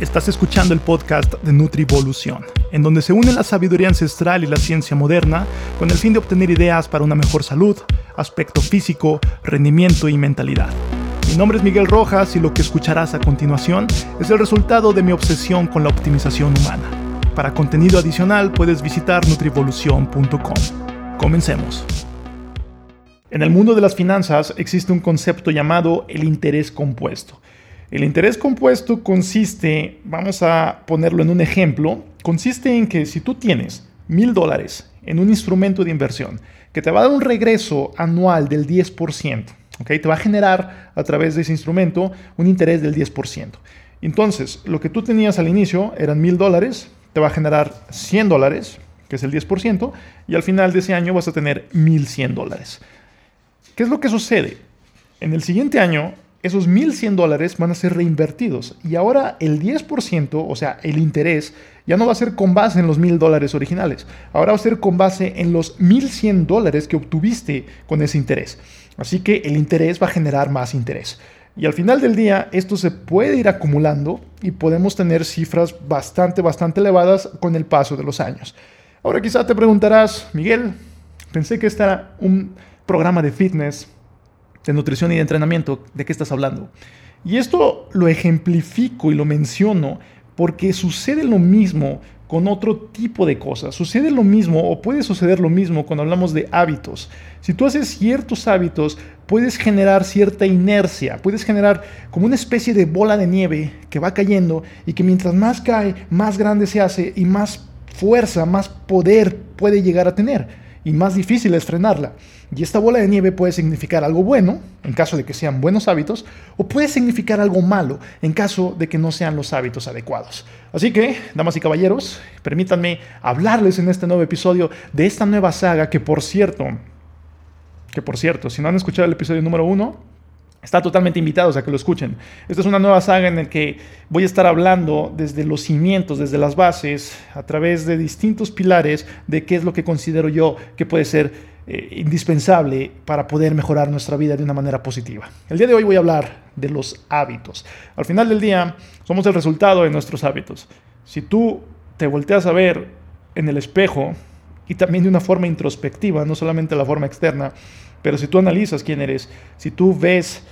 Estás escuchando el podcast de Nutrivolución, en donde se une la sabiduría ancestral y la ciencia moderna con el fin de obtener ideas para una mejor salud, aspecto físico, rendimiento y mentalidad. Mi nombre es Miguel Rojas y lo que escucharás a continuación es el resultado de mi obsesión con la optimización humana. Para contenido adicional puedes visitar nutrivolución.com. Comencemos. En el mundo de las finanzas existe un concepto llamado el interés compuesto el interés compuesto consiste, vamos a ponerlo en un ejemplo, consiste en que si tú tienes mil dólares en un instrumento de inversión que te va a dar un regreso anual del 10%, ¿okay? te va a generar a través de ese instrumento un interés del 10%. Entonces, lo que tú tenías al inicio eran mil dólares, te va a generar 100 dólares, que es el 10%, y al final de ese año vas a tener 1100 dólares. ¿Qué es lo que sucede? En el siguiente año esos 1.100 dólares van a ser reinvertidos. Y ahora el 10%, o sea, el interés, ya no va a ser con base en los 1.000 dólares originales. Ahora va a ser con base en los 1.100 dólares que obtuviste con ese interés. Así que el interés va a generar más interés. Y al final del día, esto se puede ir acumulando y podemos tener cifras bastante, bastante elevadas con el paso de los años. Ahora quizá te preguntarás, Miguel, pensé que este era un programa de fitness de nutrición y de entrenamiento, ¿de qué estás hablando? Y esto lo ejemplifico y lo menciono porque sucede lo mismo con otro tipo de cosas. Sucede lo mismo o puede suceder lo mismo cuando hablamos de hábitos. Si tú haces ciertos hábitos, puedes generar cierta inercia, puedes generar como una especie de bola de nieve que va cayendo y que mientras más cae, más grande se hace y más fuerza, más poder puede llegar a tener y más difícil es frenarla. Y esta bola de nieve puede significar algo bueno, en caso de que sean buenos hábitos, o puede significar algo malo, en caso de que no sean los hábitos adecuados. Así que, damas y caballeros, permítanme hablarles en este nuevo episodio de esta nueva saga que, por cierto, que por cierto, si no han escuchado el episodio número uno, Están totalmente invitados a que lo escuchen. Esta es una nueva saga en la que voy a estar hablando desde los cimientos, desde las bases, a través de distintos pilares de qué es lo que considero yo que puede ser eh, indispensable para poder mejorar nuestra vida de una manera positiva. El día de hoy voy a hablar de los hábitos. Al final del día, somos el resultado de nuestros hábitos. Si tú te volteas a ver en el espejo y también de una forma introspectiva, no solamente la forma externa, pero si tú analizas quién eres, si tú ves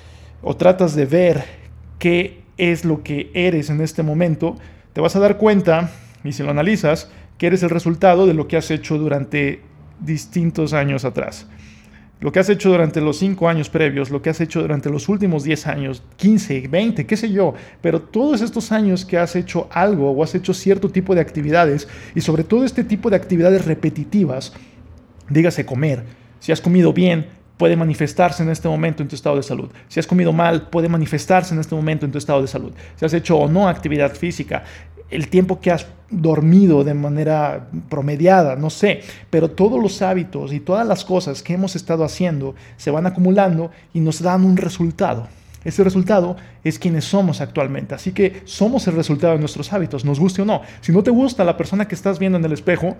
o tratas de ver qué es lo que eres en este momento, te vas a dar cuenta, y si lo analizas, que eres el resultado de lo que has hecho durante distintos años atrás. Lo que has hecho durante los cinco años previos, lo que has hecho durante los últimos 10 años, 15, 20, qué sé yo, pero todos estos años que has hecho algo o has hecho cierto tipo de actividades y sobre todo este tipo de actividades repetitivas, dígase comer, si has comido bien, puede manifestarse en este momento en tu estado de salud. Si has comido mal, puede manifestarse en este momento en tu estado de salud. Si has hecho o no actividad física, el tiempo que has dormido de manera promediada, no sé, pero todos los hábitos y todas las cosas que hemos estado haciendo se van acumulando y nos dan un resultado. Ese resultado es quienes somos actualmente. Así que somos el resultado de nuestros hábitos, nos guste o no. Si no te gusta la persona que estás viendo en el espejo,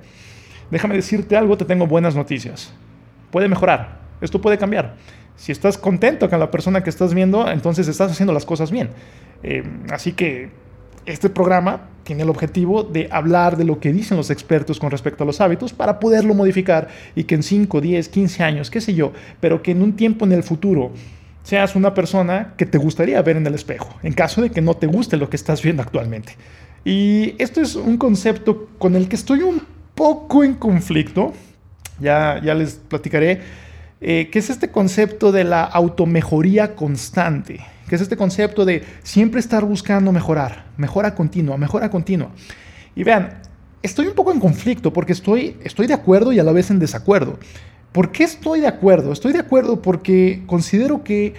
déjame decirte algo, te tengo buenas noticias. Puede mejorar, esto puede cambiar. Si estás contento con la persona que estás viendo, entonces estás haciendo las cosas bien. Eh, así que este programa tiene el objetivo de hablar de lo que dicen los expertos con respecto a los hábitos para poderlo modificar y que en 5, 10, 15 años, qué sé yo, pero que en un tiempo en el futuro seas una persona que te gustaría ver en el espejo, en caso de que no te guste lo que estás viendo actualmente. Y esto es un concepto con el que estoy un poco en conflicto, ya, ya les platicaré, eh, que es este concepto de la automejoría constante que es este concepto de siempre estar buscando mejorar, mejora continua, mejora continua. Y vean, estoy un poco en conflicto porque estoy, estoy de acuerdo y a la vez en desacuerdo. ¿Por qué estoy de acuerdo? Estoy de acuerdo porque considero que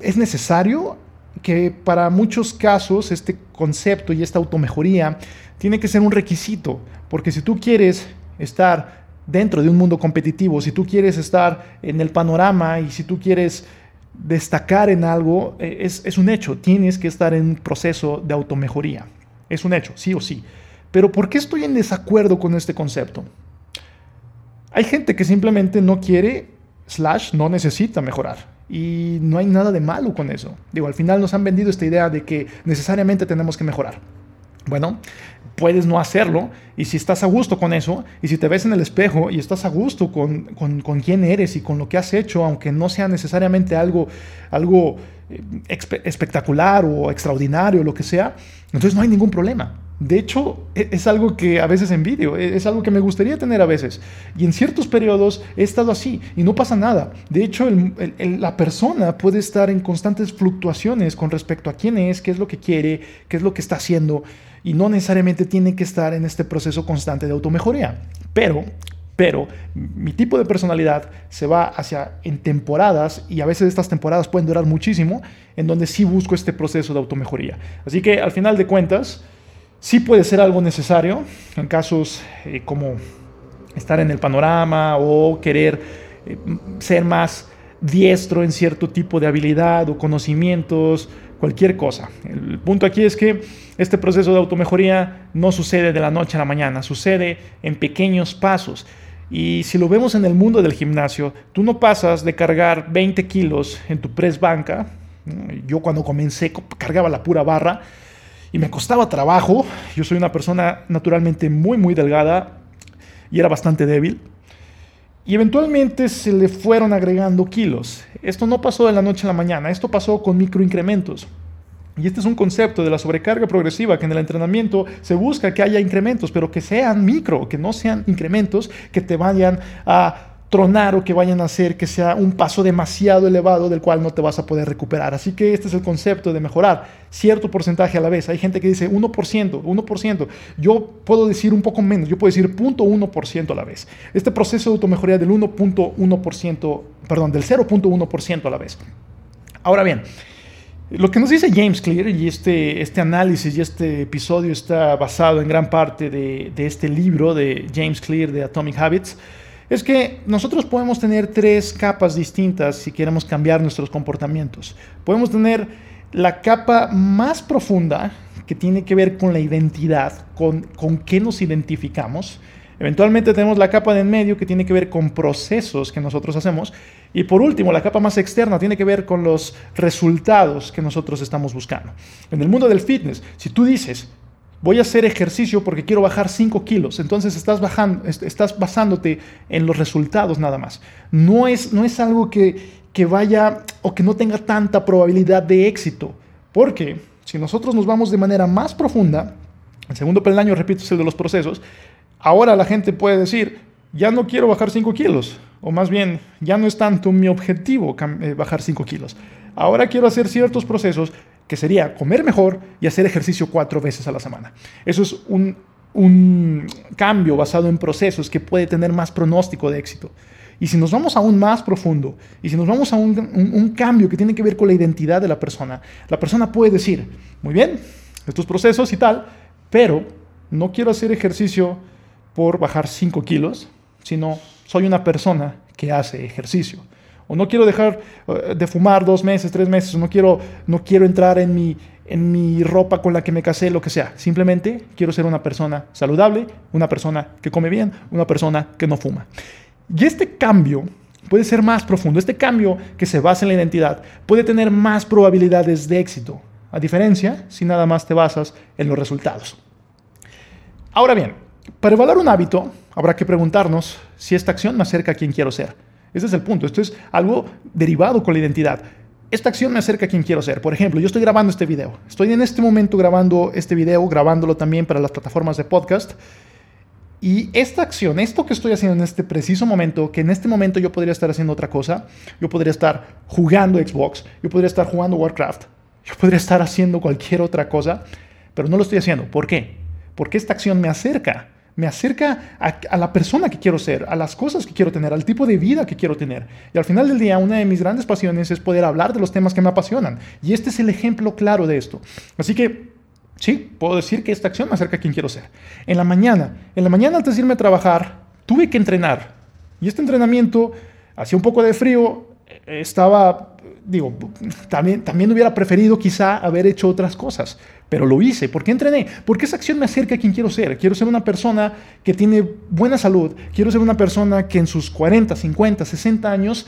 es necesario que para muchos casos este concepto y esta automejoría tiene que ser un requisito, porque si tú quieres estar dentro de un mundo competitivo, si tú quieres estar en el panorama y si tú quieres destacar en algo eh, es, un hecho, tienes que estar en un proceso de automejoría. Es un hecho, sí o sí. Pero ¿por qué estoy en desacuerdo con este concepto? Hay gente que simplemente no quiere, slash, no necesita mejorar. Y no hay nada de malo con eso. Digo, al final nos han vendido esta idea de que necesariamente tenemos que mejorar. Bueno, puedes no hacerlo y si estás a gusto con eso y si te ves en el espejo y estás a gusto con, con, quién eres y con lo que has hecho, aunque no sea necesariamente algo, algo eh, espectacular o extraordinario, lo que sea, entonces no hay ningún problema. De hecho, e, es algo que a veces envidio, e, es algo que me gustaría tener a veces. Y en ciertos periodos he estado así y no pasa nada. De hecho, la persona puede estar en constantes fluctuaciones con respecto a quién es, qué es lo que quiere, qué es lo que está haciendo y no necesariamente tiene que estar en este proceso constante de automejoría. Pero, pero mi tipo de personalidad se va hacia en temporadas y a veces estas temporadas pueden durar muchísimo, en donde sí busco este proceso de automejoría. Así que al final de cuentas, sí puede ser algo necesario en casos eh, como estar en el panorama o querer eh, ser más diestro en cierto tipo de habilidad o conocimientos cualquier cosa. El punto aquí es que este proceso de automejoría no sucede de la noche a la mañana, sucede en pequeños pasos. Y si lo vemos en el mundo del gimnasio, tú no pasas de cargar 20 kilos en tu press banca. Yo cuando comencé cargaba la pura barra y me costaba trabajo. Yo soy una persona naturalmente muy, muy delgada y era bastante débil. Y eventualmente se le fueron agregando kilos. Esto no pasó de la noche a la mañana, esto pasó con microincrementos. Y este es un concepto de la sobrecarga progresiva, que en el entrenamiento se busca que haya incrementos, pero que sean micro, que no sean incrementos que te vayan a tronar o que vayan a hacer que sea un paso demasiado elevado del cual no te vas a poder recuperar. Así que este es el concepto de mejorar cierto porcentaje a la vez. Hay gente que dice 1%, 1%. Yo puedo decir un poco menos, yo puedo decir 0.1% a la vez. Este proceso de automejoría del 1.1%, perdón, del 0.1% a la vez. Ahora bien, lo que nos dice James Clear, y este, este análisis y este episodio está basado en gran parte de, de este libro de James Clear de Atomic Habits, es que nosotros podemos tener tres capas distintas si queremos cambiar nuestros comportamientos. Podemos tener la capa más profunda, que tiene que ver con la identidad, con, con qué nos identificamos. Eventualmente tenemos la capa de en medio que tiene que ver con procesos que nosotros hacemos. Y por último, la capa más externa tiene que ver con los resultados que nosotros estamos buscando. En el mundo del fitness, si tú dices, voy a hacer ejercicio porque quiero bajar 5 kilos. Entonces estás, bajando, estás basándote en los resultados nada más. No es, no es algo que, que vaya o que no tenga tanta probabilidad de éxito. Porque si nosotros nos vamos de manera más profunda, el segundo peldaño, repito, es el de los procesos, ahora la gente puede decir, ya no quiero bajar 5 kilos, o más bien, ya no es tanto mi objetivo eh, bajar 5 kilos. Ahora quiero hacer ciertos procesos que sería comer mejor y hacer ejercicio cuatro veces a la semana. Eso es un, cambio basado en procesos que puede tener más pronóstico de éxito. Y si nos vamos aún más profundo, y si nos vamos a un, un, cambio que tiene que ver con la identidad de la persona, la persona puede decir, muy bien, estos procesos y tal, pero no quiero hacer ejercicio por bajar 5 kilos, sino soy una persona que hace ejercicio o no quiero dejar eh, de fumar dos meses, tres meses, o no quiero, no quiero entrar en mi, en mi ropa con la que me casé, lo que sea. Simplemente quiero ser una persona saludable, una persona que come bien, una persona que no fuma. Y este cambio puede ser más profundo. Este cambio que se basa en la identidad puede tener más probabilidades de éxito, a diferencia si nada más te basas en los resultados. Ahora bien, para evaluar un hábito, habrá que preguntarnos si esta acción me acerca a quien quiero ser. Ese es el punto. Esto es algo derivado con la identidad. Esta acción me acerca a quien quiero ser. Por ejemplo, yo estoy grabando este video. Estoy en este momento grabando este video, grabándolo también para las plataformas de podcast. Y esta acción, esto que estoy haciendo en este preciso momento, que en este momento yo podría estar haciendo otra cosa, yo podría estar jugando Xbox, yo podría estar jugando Warcraft, yo podría estar haciendo cualquier otra cosa, pero no lo estoy haciendo. ¿Por qué? Porque esta acción me acerca me acerca a, la persona que quiero ser, a las cosas que quiero tener, al tipo de vida que quiero tener. Y al final del día, una de mis grandes pasiones es poder hablar de los temas que me apasionan. Y este es el ejemplo claro de esto. Así que, sí, puedo decir que esta acción me acerca a quien quiero ser. En la mañana, en la mañana antes de irme a trabajar, tuve que entrenar. Y este entrenamiento hacía un poco de frío, estaba, digo, también, también hubiera preferido quizá haber hecho otras cosas, pero lo hice. ¿Por qué entrené? Porque esa acción me acerca a quien quiero ser. Quiero ser una persona que tiene buena salud, quiero ser una persona que en sus 40, 50, 60 años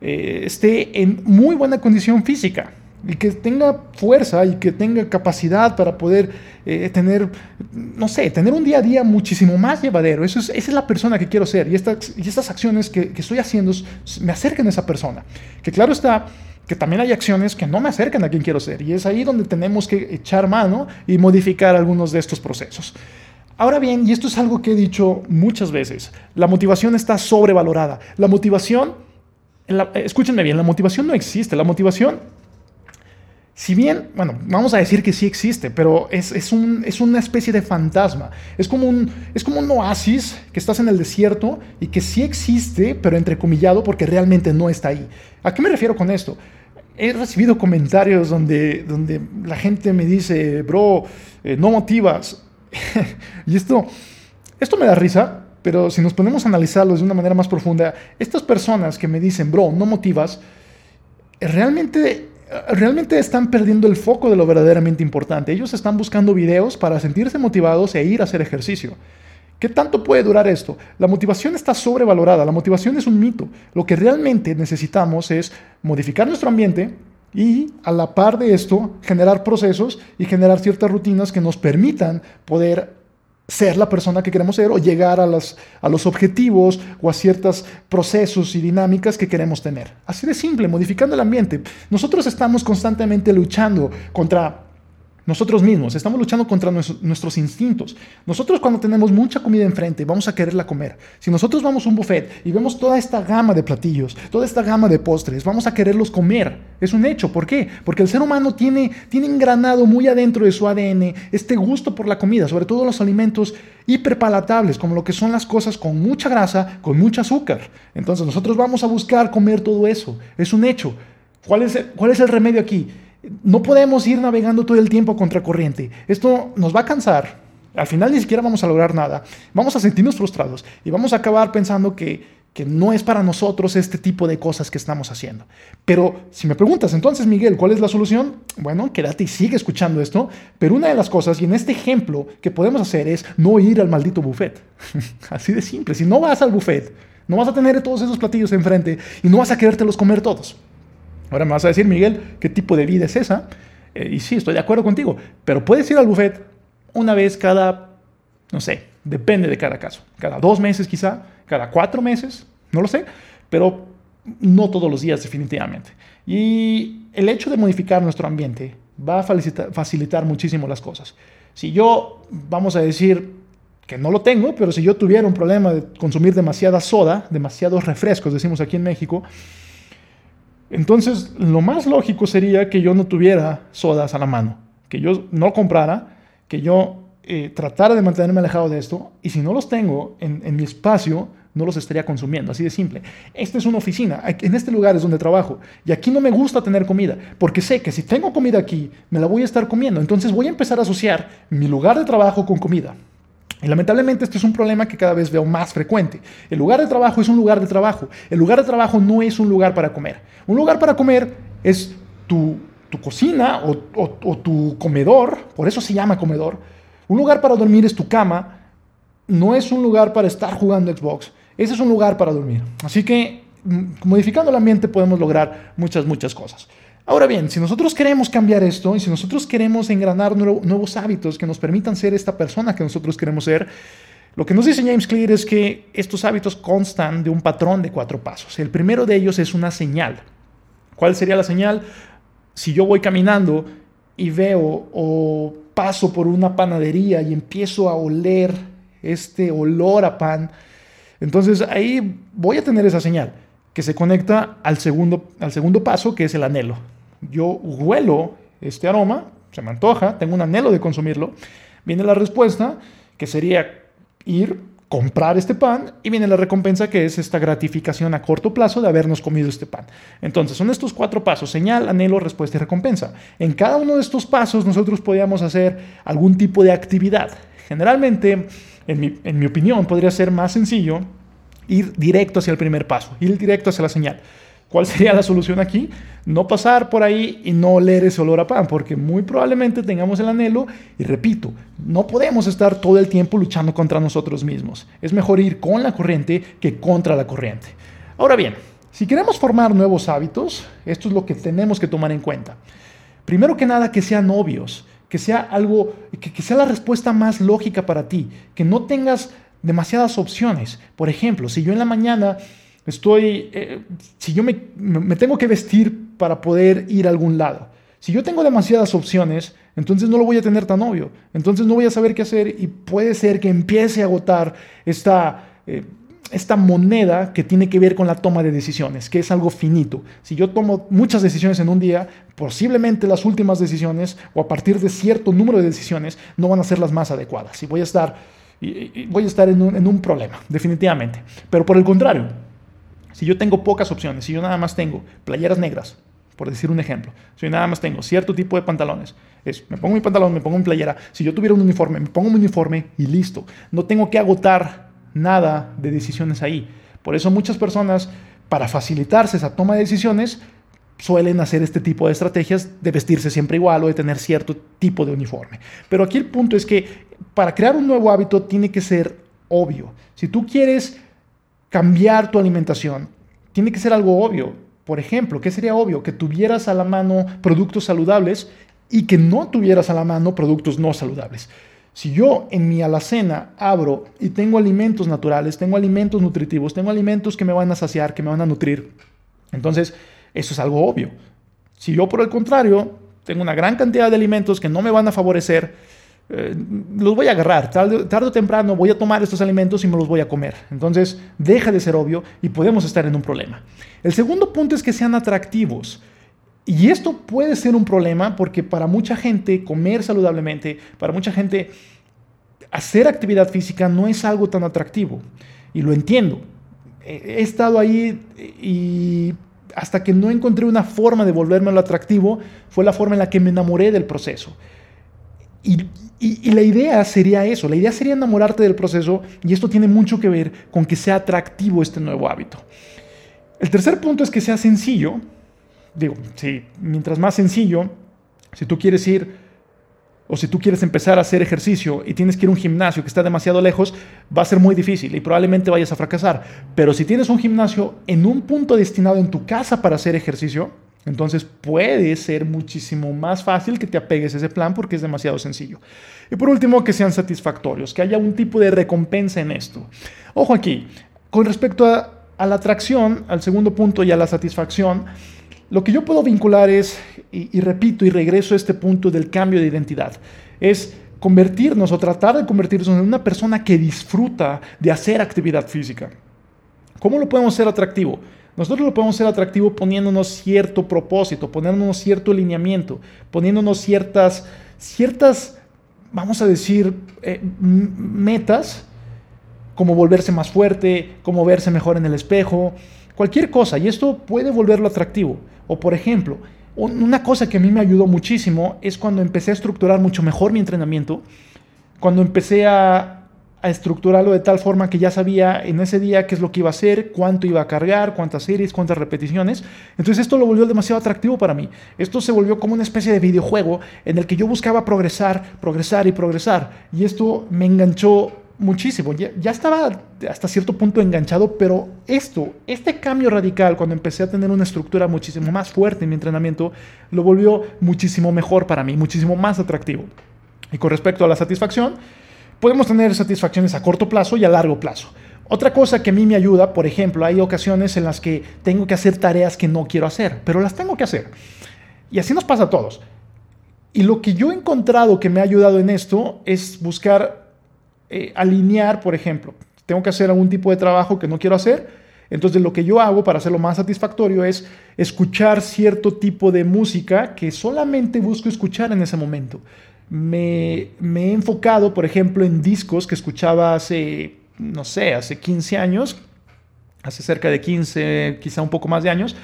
eh, esté en muy buena condición física y que tenga fuerza y que tenga capacidad para poder eh, tener, no sé, tener un día a día muchísimo más llevadero. Es, esa es la persona que quiero ser y estas, acciones que estoy haciendo me acercan a esa persona. Que claro está que también hay acciones que no me acercan a quien quiero ser y es ahí donde tenemos que echar mano y modificar algunos de estos procesos. Ahora bien, y esto es algo que he dicho muchas veces, la motivación está sobrevalorada. La motivación, escúchenme bien, la motivación no existe. La motivación si bien, bueno, vamos a decir que sí existe, pero es, es, un, es, una especie de fantasma. Es como, un, es como un oasis que estás en el desierto y que sí existe, pero entrecomillado porque realmente no está ahí. ¿A qué me refiero con esto? He recibido comentarios donde, donde la gente me dice, bro, eh, no motivas. y esto, esto me da risa, pero si nos ponemos a analizarlo de una manera más profunda, estas personas que me dicen, bro, no motivas, realmente realmente están perdiendo el foco de lo verdaderamente importante. Ellos están buscando videos para sentirse motivados e ir a hacer ejercicio. ¿Qué tanto puede durar esto? La motivación está sobrevalorada, la motivación es un mito. Lo que realmente necesitamos es modificar nuestro ambiente y a la par de esto generar procesos y generar ciertas rutinas que nos permitan poder ser la persona que queremos ser o llegar a, a los objetivos o a ciertos procesos y dinámicas que queremos tener. Así de simple, modificando el ambiente. Nosotros estamos constantemente luchando contra nosotros mismos, estamos luchando contra nuestros instintos. Nosotros cuando tenemos mucha comida enfrente, vamos a quererla comer. Si nosotros vamos a un buffet y vemos toda esta gama de platillos, toda esta gama de postres, vamos a quererlos comer. Es un hecho. ¿Por qué? Porque el ser humano tiene, tiene engranado muy adentro de su ADN este gusto por la comida, sobre todo los alimentos hiperpalatables, como lo que son las cosas con mucha grasa, con mucho azúcar. Entonces nosotros vamos a buscar comer todo eso. Es un hecho. ¿Cuál es, cuál es el remedio aquí? No podemos ir navegando todo el tiempo contra corriente. Esto nos va a cansar. Al final ni siquiera vamos a lograr nada. Vamos a sentirnos frustrados y vamos a acabar pensando que, no es para nosotros este tipo de cosas que estamos haciendo. Pero si me preguntas, entonces Miguel, ¿cuál es la solución? Bueno, quédate y sigue escuchando esto. Pero una de las cosas, y en este ejemplo que podemos hacer es no ir al maldito buffet. Así de simple. Si no vas al buffet, no vas a tener todos esos platillos enfrente y no vas a querértelos comer todos. Ahora me vas a decir, Miguel, ¿qué tipo de vida es esa? Eh, y sí, estoy de acuerdo contigo, pero puedes ir al buffet una vez cada, no sé, depende de cada caso, cada dos meses quizá, cada cuatro meses, no lo sé, pero no todos los días definitivamente. Y el hecho de modificar nuestro ambiente va a facilitar, facilitar muchísimo las cosas. Si yo, vamos a decir, que no lo tengo, pero si yo tuviera un problema de consumir demasiada soda, demasiados refrescos, decimos aquí en México, entonces, lo más lógico sería que yo no tuviera sodas a la mano, que yo no comprara, que yo eh, tratara de mantenerme alejado de esto, y si no los tengo en, mi espacio, no los estaría consumiendo, así de simple. Esta es una oficina, en este lugar es donde trabajo, y aquí no me gusta tener comida, porque sé que si tengo comida aquí, me la voy a estar comiendo, entonces voy a empezar a asociar mi lugar de trabajo con comida. Y lamentablemente este es un problema que cada vez veo más frecuente. El lugar de trabajo es un lugar de trabajo. El lugar de trabajo no es un lugar para comer. Un lugar para comer es tu, cocina o, tu comedor, por eso se llama comedor. Un lugar para dormir es tu cama. No es un lugar para estar jugando Xbox. Ese es un lugar para dormir. Así que mm, modificando el ambiente podemos lograr muchas, muchas cosas. Ahora bien, si nosotros queremos cambiar esto y si nosotros queremos engranar nuevos hábitos que nos permitan ser esta persona que nosotros queremos ser, lo que nos dice James Clear es que estos hábitos constan de un patrón de cuatro pasos. El primero de ellos es una señal. ¿Cuál sería la señal? Si yo voy caminando y veo o paso por una panadería y empiezo a oler este olor a pan, entonces ahí voy a tener esa señal que se conecta al segundo, al segundo paso, que es el anhelo yo huelo este aroma, se me antoja, tengo un anhelo de consumirlo, viene la respuesta, que sería ir, comprar este pan, y viene la recompensa, que es esta gratificación a corto plazo de habernos comido este pan. Entonces, son estos cuatro pasos, señal, anhelo, respuesta y recompensa. En cada uno de estos pasos nosotros podríamos hacer algún tipo de actividad. Generalmente, en mi, en mi opinión, podría ser más sencillo ir directo hacia el primer paso, ir directo hacia la señal. ¿Cuál sería la solución aquí? No pasar por ahí y no oler ese olor a pan, porque muy probablemente tengamos el anhelo y repito, no podemos estar todo el tiempo luchando contra nosotros mismos. Es mejor ir con la corriente que contra la corriente. Ahora bien, Si queremos formar nuevos hábitos, esto es lo que tenemos que tomar en cuenta. Primero que nada, que sean obvios, que sea algo, que, sea la respuesta más lógica para ti, que no tengas demasiadas opciones. Por ejemplo, si yo en la mañana estoy, eh, si yo me, tengo que vestir para poder ir a algún lado, si yo tengo demasiadas opciones, entonces no lo voy a tener tan obvio. Entonces no voy a saber qué hacer y puede ser que empiece a agotar esta, eh, esta moneda que tiene que ver con la toma de decisiones, que es algo finito. Si yo tomo muchas decisiones en un día, posiblemente las últimas decisiones o a partir de cierto número de decisiones no van a ser las más adecuadas y voy a estar, voy a estar en, un, en un problema, definitivamente. Pero por el contrario, si yo tengo pocas opciones, si yo nada más tengo playeras negras, por decir un ejemplo. Si yo nada más tengo cierto tipo de pantalones, es, me pongo mi pantalón, me pongo mi playera. Si yo tuviera un uniforme, me pongo mi uniforme y listo. No tengo que agotar nada de decisiones ahí. Por eso muchas personas, para facilitarse esa toma de decisiones, suelen hacer este tipo de estrategias de vestirse siempre igual o de tener cierto tipo de uniforme. Pero aquí el punto es que para crear un nuevo hábito tiene que ser obvio. Si tú quieres cambiar tu alimentación, tiene que ser algo obvio. Por ejemplo, ¿qué sería obvio? Que tuvieras a la mano productos saludables y que no tuvieras a la mano productos no saludables. Si yo en mi alacena abro y tengo alimentos naturales, tengo alimentos nutritivos, tengo alimentos que me van a saciar, que me van a nutrir, entonces eso es algo obvio. Si yo por el contrario tengo una gran cantidad de alimentos que no me van a favorecer, eh, los voy a agarrar. Tarde, tarde, o temprano voy a tomar estos alimentos y me los voy a comer. Entonces, deja de ser obvio y podemos estar en un problema. El segundo punto es que sean atractivos. Y esto puede ser un problema porque para mucha gente comer saludablemente, para mucha gente hacer actividad física no es algo tan atractivo. Y lo entiendo. He estado ahí y hasta que no encontré una forma de volverme lo atractivo, fue la forma en la que me enamoré del proceso. Y, y, la idea sería eso, la idea sería enamorarte del proceso y esto tiene mucho que ver con que sea atractivo este nuevo hábito. El tercer punto es que sea sencillo. Digo, si mientras más sencillo, si tú quieres ir o si tú quieres empezar a hacer ejercicio y tienes que ir a un gimnasio que está demasiado lejos, va a ser muy difícil y probablemente vayas a fracasar. Pero si tienes un gimnasio en un punto destinado en tu casa para hacer ejercicio, entonces puede ser muchísimo más fácil que te apegues a ese plan porque es demasiado sencillo. Y por último, que sean satisfactorios, que haya un tipo de recompensa en esto. Ojo aquí, con respecto a, la atracción, al segundo punto y a la satisfacción, lo que yo puedo vincular es, y, repito y regreso a este punto del cambio de identidad, es convertirnos o tratar de convertirnos en una persona que disfruta de hacer actividad física. ¿Cómo lo podemos hacer atractivo? Nosotros lo podemos hacer atractivo poniéndonos cierto propósito, poniéndonos cierto alineamiento, poniéndonos ciertas, ciertas, vamos a decir, eh, metas, como volverse más fuerte, como verse mejor en el espejo, cualquier cosa. Y esto puede volverlo atractivo. O por ejemplo, una cosa que a mí me ayudó muchísimo es cuando empecé a estructurar mucho mejor mi entrenamiento, cuando empecé a, estructurarlo de tal forma que ya sabía en ese día qué es lo que iba a hacer, cuánto iba a cargar, cuántas series, cuántas repeticiones. Entonces esto lo volvió demasiado atractivo para mí. Esto se volvió como una especie de videojuego en el que yo buscaba progresar, progresar y progresar. Y esto me enganchó muchísimo. Ya, ya estaba hasta cierto punto enganchado, pero esto, este cambio radical, cuando empecé a tener una estructura muchísimo más fuerte en mi entrenamiento, lo volvió muchísimo mejor para mí, muchísimo más atractivo. Y con respecto a la satisfacción, podemos tener satisfacciones a corto plazo y a largo plazo. Otra cosa que a mí me ayuda, por ejemplo, hay ocasiones en las que tengo que hacer tareas que no quiero hacer, pero las tengo que hacer. Y así nos pasa a todos. Y lo que yo he encontrado que me ha ayudado en esto es buscar eh, alinear, por ejemplo, tengo que hacer algún tipo de trabajo que no quiero hacer, entonces lo que yo hago para hacerlo más satisfactorio es escuchar cierto tipo de música que solamente busco escuchar en ese momento me, he enfocado, por ejemplo, en discos que escuchaba hace, no sé, hace 15 años, hace cerca de 15, quizá un poco más de años.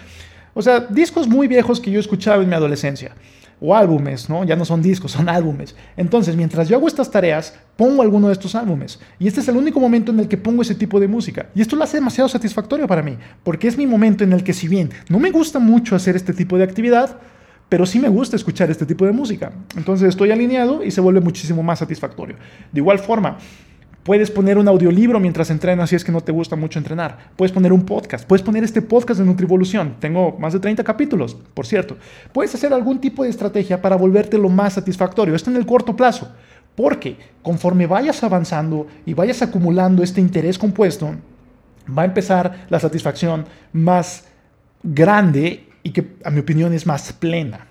O sea, discos muy viejos que yo escuchaba en mi adolescencia. O álbumes, ¿no? Ya no son discos, son álbumes. Entonces, mientras yo hago estas tareas, pongo alguno de estos álbumes. Y este es el único momento en el que pongo ese tipo de música. Y esto lo hace demasiado satisfactorio para mí, porque es mi momento en el que si bien no me gusta mucho hacer este tipo de actividad, pero sí me gusta escuchar este tipo de música. Entonces estoy alineado y se vuelve muchísimo más satisfactorio. De igual forma, Puedes poner un audiolibro mientras entrenas si es que no te gusta mucho entrenar. Puedes poner un podcast. Puedes poner este podcast de Nutrivolución. Tengo más de 30 capítulos, por cierto. Puedes hacer algún tipo de estrategia para volverte lo más satisfactorio. Esto en el corto plazo. Porque conforme vayas avanzando y vayas acumulando este interés compuesto, va a empezar la satisfacción más grande y que a mi opinión es más plena.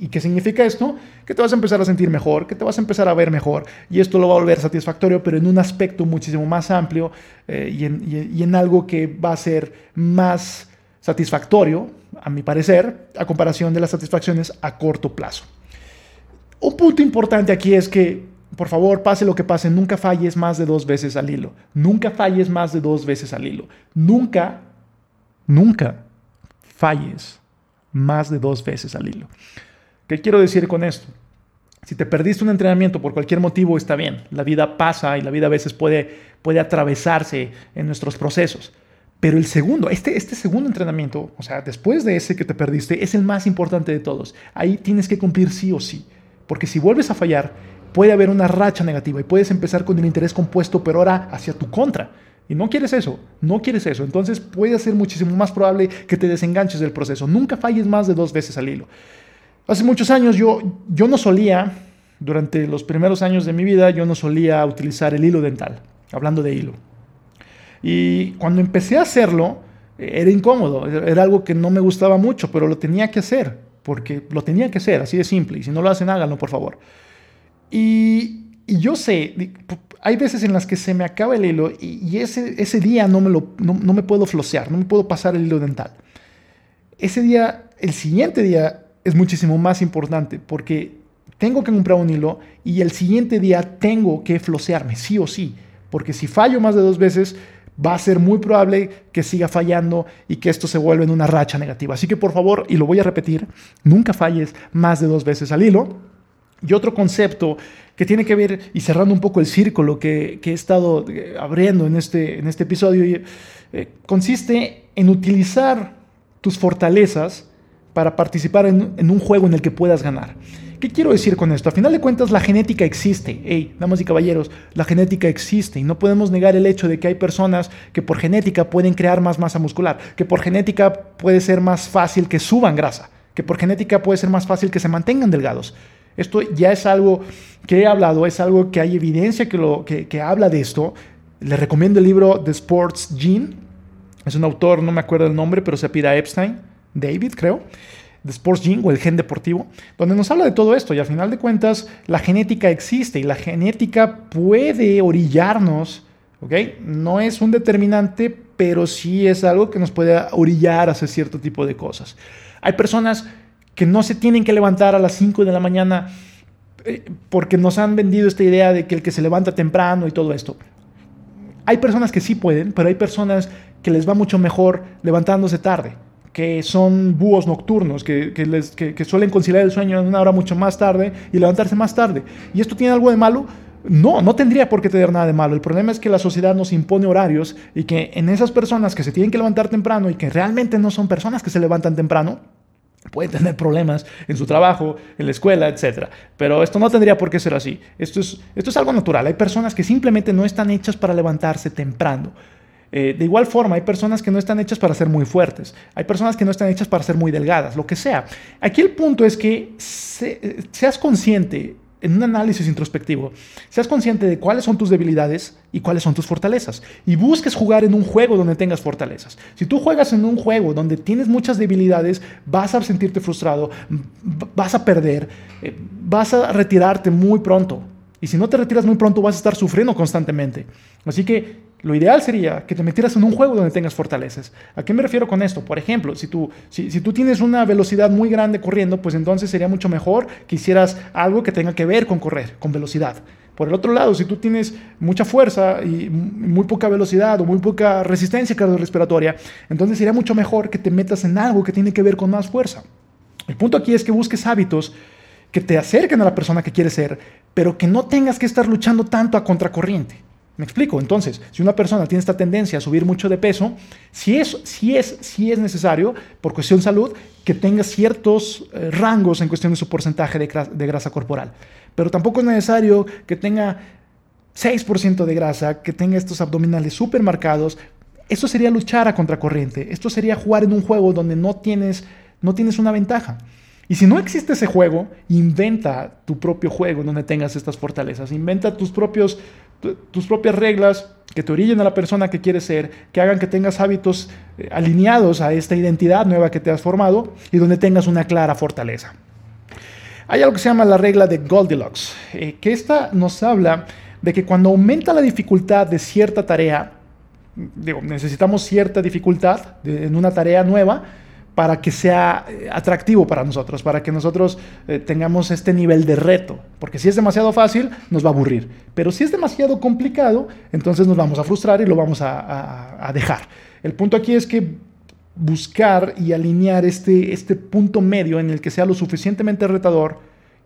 ¿Y qué significa esto? Que te vas a empezar a sentir mejor, que te vas a empezar a ver mejor y esto lo va a volver satisfactorio, pero en un aspecto muchísimo más amplio eh, y, en, y en algo que va a ser más satisfactorio, a mi parecer, a comparación de las satisfacciones a corto plazo. Un punto importante aquí es que, por favor, pase lo que pase, nunca falles más de dos veces al hilo. Nunca falles más de dos veces al hilo. Nunca, nunca falles más de dos veces al hilo. ¿Qué quiero decir con esto? Si te perdiste un entrenamiento por cualquier motivo, está bien. La vida pasa y la vida a veces puede, puede atravesarse en nuestros procesos. Pero el segundo, este, este segundo entrenamiento, o sea, después de ese que te perdiste, es el más importante de todos. Ahí tienes que cumplir sí o sí. Porque si vuelves a fallar, puede haber una racha negativa y puedes empezar con el interés compuesto, pero ahora hacia tu contra. Y no quieres eso, no quieres eso. Entonces puede ser muchísimo más probable que te desenganches del proceso. Nunca falles más de dos veces al hilo. Hace muchos años yo, yo no solía, durante los primeros años de mi vida, yo no solía utilizar el hilo dental, hablando de hilo. Y cuando empecé a hacerlo, era incómodo, era algo que no me gustaba mucho, pero lo tenía que hacer, porque lo tenía que hacer, así de simple. Y si no lo hacen, háganlo, por favor. Y, yo sé, hay veces en las que se me acaba el hilo y, ese, ese día no me, lo, no, no me puedo flosear, no me puedo pasar el hilo dental. Ese día, el siguiente día, es muchísimo más importante porque tengo que comprar un hilo y el siguiente día tengo que flosearme, sí o sí, porque si fallo más de dos veces, va a ser muy probable que siga fallando y que esto se vuelva en una racha negativa. Así que por favor, y lo voy a repetir, nunca falles más de dos veces al hilo. Y otro concepto que tiene que ver, y cerrando un poco el círculo que, he estado eh, abriendo en este, en este episodio, eh, consiste en utilizar tus fortalezas para participar en, un juego en el que puedas ganar. ¿Qué quiero decir con esto? A final de cuentas, la genética existe. Hey, damas y caballeros, la genética existe y no podemos negar el hecho de que hay personas que por genética pueden crear más masa muscular, que por genética puede ser más fácil que suban grasa, que por genética puede ser más fácil que se mantengan delgados. Esto ya es algo que he hablado, es algo que hay evidencia que, lo, que, habla de esto. Les recomiendo el libro The Sports Gene. Es un autor, no me acuerdo el nombre, pero se pide Epstein David, creo, de Sports Gene o el gen deportivo, donde nos habla de todo esto y al final de cuentas la genética existe y la genética puede orillarnos, ¿ok? No es un determinante, pero sí es algo que nos puede orillar a hacer cierto tipo de cosas. Hay personas que no se tienen que levantar a las 5 de la mañana eh, porque nos han vendido esta idea de que el que se levanta temprano y todo esto. Hay personas que sí pueden, pero hay personas que les va mucho mejor levantándose tarde que son búhos nocturnos, que, les, que, suelen conciliar el sueño en una hora mucho más tarde y levantarse más tarde. ¿Y esto tiene algo de malo? No, no tendría por qué tener nada de malo. El problema es que la sociedad nos impone horarios y que en esas personas que se tienen que levantar temprano y que realmente no son personas que se levantan temprano, pueden tener problemas en su trabajo, en la escuela, etc. Pero esto no tendría por qué ser así. Esto es, esto es algo natural. Hay personas que simplemente no están hechas para levantarse temprano. Eh, de igual forma, hay personas que no están hechas para ser muy fuertes, hay personas que no están hechas para ser muy delgadas, lo que sea. Aquí el punto es que seas consciente en un análisis introspectivo, seas consciente de cuáles son tus debilidades y cuáles son tus fortalezas. Y busques jugar en un juego donde tengas fortalezas. Si tú juegas en un juego donde tienes muchas debilidades, vas a sentirte frustrado, vas a perder, eh, vas a retirarte muy pronto. Y si no te retiras muy pronto, vas a estar sufriendo constantemente. Así que lo ideal sería que te metieras en un juego donde tengas fortalezas. ¿A qué me refiero con esto? Por ejemplo, si tú, si, tú tienes una velocidad muy grande corriendo, pues entonces sería mucho mejor que hicieras algo que tenga que ver con correr, con velocidad. Por el otro lado, si tú tienes mucha fuerza y muy poca velocidad o muy poca resistencia cardiorrespiratoria, entonces sería mucho mejor que te metas en algo que tiene que ver con más fuerza. El punto aquí es que busques hábitos que te acerquen a la persona que quieres ser, pero que no tengas que estar luchando tanto a contracorriente. ¿Me explico? Entonces, si una persona tiene esta tendencia a subir mucho de peso, si es, si es, si es necesario, por cuestión de salud, que tenga ciertos eh, rangos en cuestión de su porcentaje de, grasa corporal. Pero tampoco es necesario que tenga 6% de grasa, que tenga estos abdominales súper marcados. Esto sería luchar a contracorriente. Esto sería jugar en un juego donde no tienes, no tienes una ventaja. Y si no existe ese juego, inventa tu propio juego donde tengas estas fortalezas. Inventa tus, propios, tus propias reglas que te orillen a la persona que quieres ser, que hagan que tengas hábitos eh, alineados a esta identidad nueva que te has formado y donde tengas una clara fortaleza. Hay algo que se llama la regla de Goldilocks, eh, que esta nos habla de que cuando aumenta la dificultad de cierta tarea, digo, necesitamos cierta dificultad en una tarea nueva, para que sea eh, atractivo para nosotros, para que nosotros eh, tengamos este nivel de reto. Porque si es demasiado fácil, nos va a aburrir. Pero si es demasiado complicado, entonces nos vamos a frustrar y lo vamos a, dejar. El punto aquí es que buscar y alinear este, este punto medio en el que sea lo suficientemente retador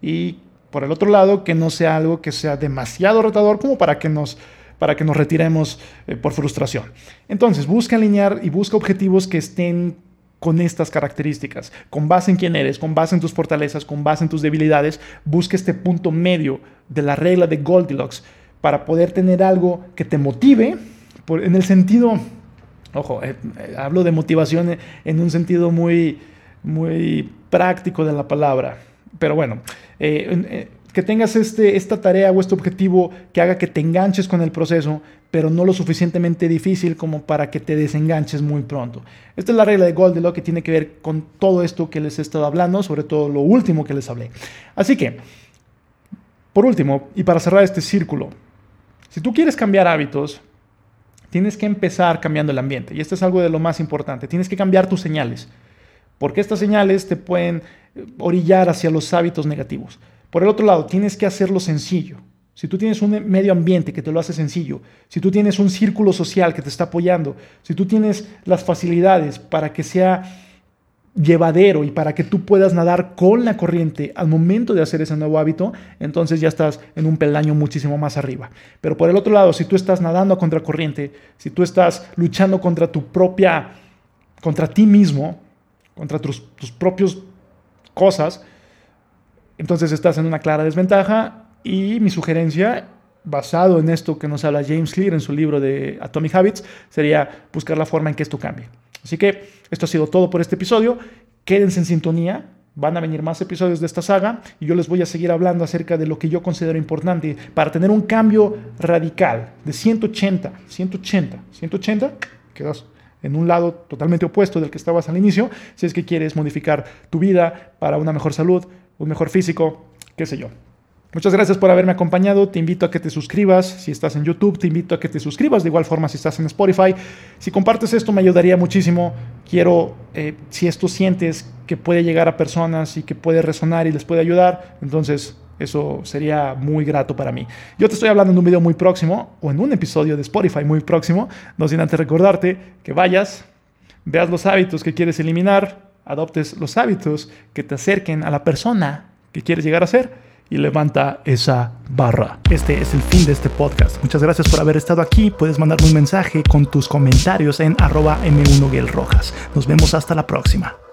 y por el otro lado que no sea algo que sea demasiado retador como para que nos para que nos retiremos eh, por frustración. Entonces, busca alinear y busca objetivos que estén con estas características, con base en quién eres, con base en tus fortalezas, con base en tus debilidades, busca este punto medio de la regla de Goldilocks para poder tener algo que te motive, en el sentido, ojo, eh, eh, hablo de motivación en un sentido muy, muy práctico de la palabra, pero bueno, eh, que tengas este, esta tarea o este objetivo que haga que te enganches con el proceso, pero no lo suficientemente difícil como para que te desenganches muy pronto. Esta es la regla de Goldilocks que tiene que ver con todo esto que les he estado hablando, sobre todo lo último que les hablé. Así que, por último, y para cerrar este círculo, si tú quieres cambiar hábitos, tienes que empezar cambiando el ambiente. Y esto es algo de lo más importante. Tienes que cambiar tus señales, porque estas señales te pueden orillar hacia los hábitos negativos. Por el otro lado, tienes que hacerlo sencillo. Si tú tienes un medio ambiente que te lo hace sencillo, si tú tienes un círculo social que te está apoyando, si tú tienes las facilidades para que sea llevadero y para que tú puedas nadar con la corriente al momento de hacer ese nuevo hábito, entonces ya estás en un peldaño muchísimo más arriba. Pero por el otro lado, si tú estás nadando a contracorriente, si tú estás luchando contra tu propia, contra ti mismo, contra tus, tus propias cosas, entonces estás en una clara desventaja y mi sugerencia, basado en esto que nos habla James Clear en su libro de Atomic Habits, sería buscar la forma en que esto cambie. Así que esto ha sido todo por este episodio. Quédense en sintonía. Van a venir más episodios de esta saga y yo les voy a seguir hablando acerca de lo que yo considero importante para tener un cambio radical de 180, 180, 180, quedas en un lado totalmente opuesto del que estabas al inicio, si es que quieres modificar tu vida para una mejor salud, un mejor físico, qué sé yo. Muchas gracias por haberme acompañado. Te invito a que te suscribas. Si estás en YouTube, te invito a que te suscribas. De igual forma, si estás en Spotify. Si compartes esto, me ayudaría muchísimo. Quiero, eh, si esto sientes que puede llegar a personas y que puede resonar y les puede ayudar, entonces eso sería muy grato para mí. Yo te estoy hablando en un video muy próximo o en un episodio de Spotify muy próximo. No sin antes recordarte que vayas, veas los hábitos que quieres eliminar, adoptes los hábitos que te acerquen a la persona que quieres llegar a ser y levanta esa barra. Este es el fin de este podcast. Muchas gracias por haber estado aquí. Puedes mandarme un mensaje con tus comentarios en arroba m 1 Nos vemos hasta la próxima.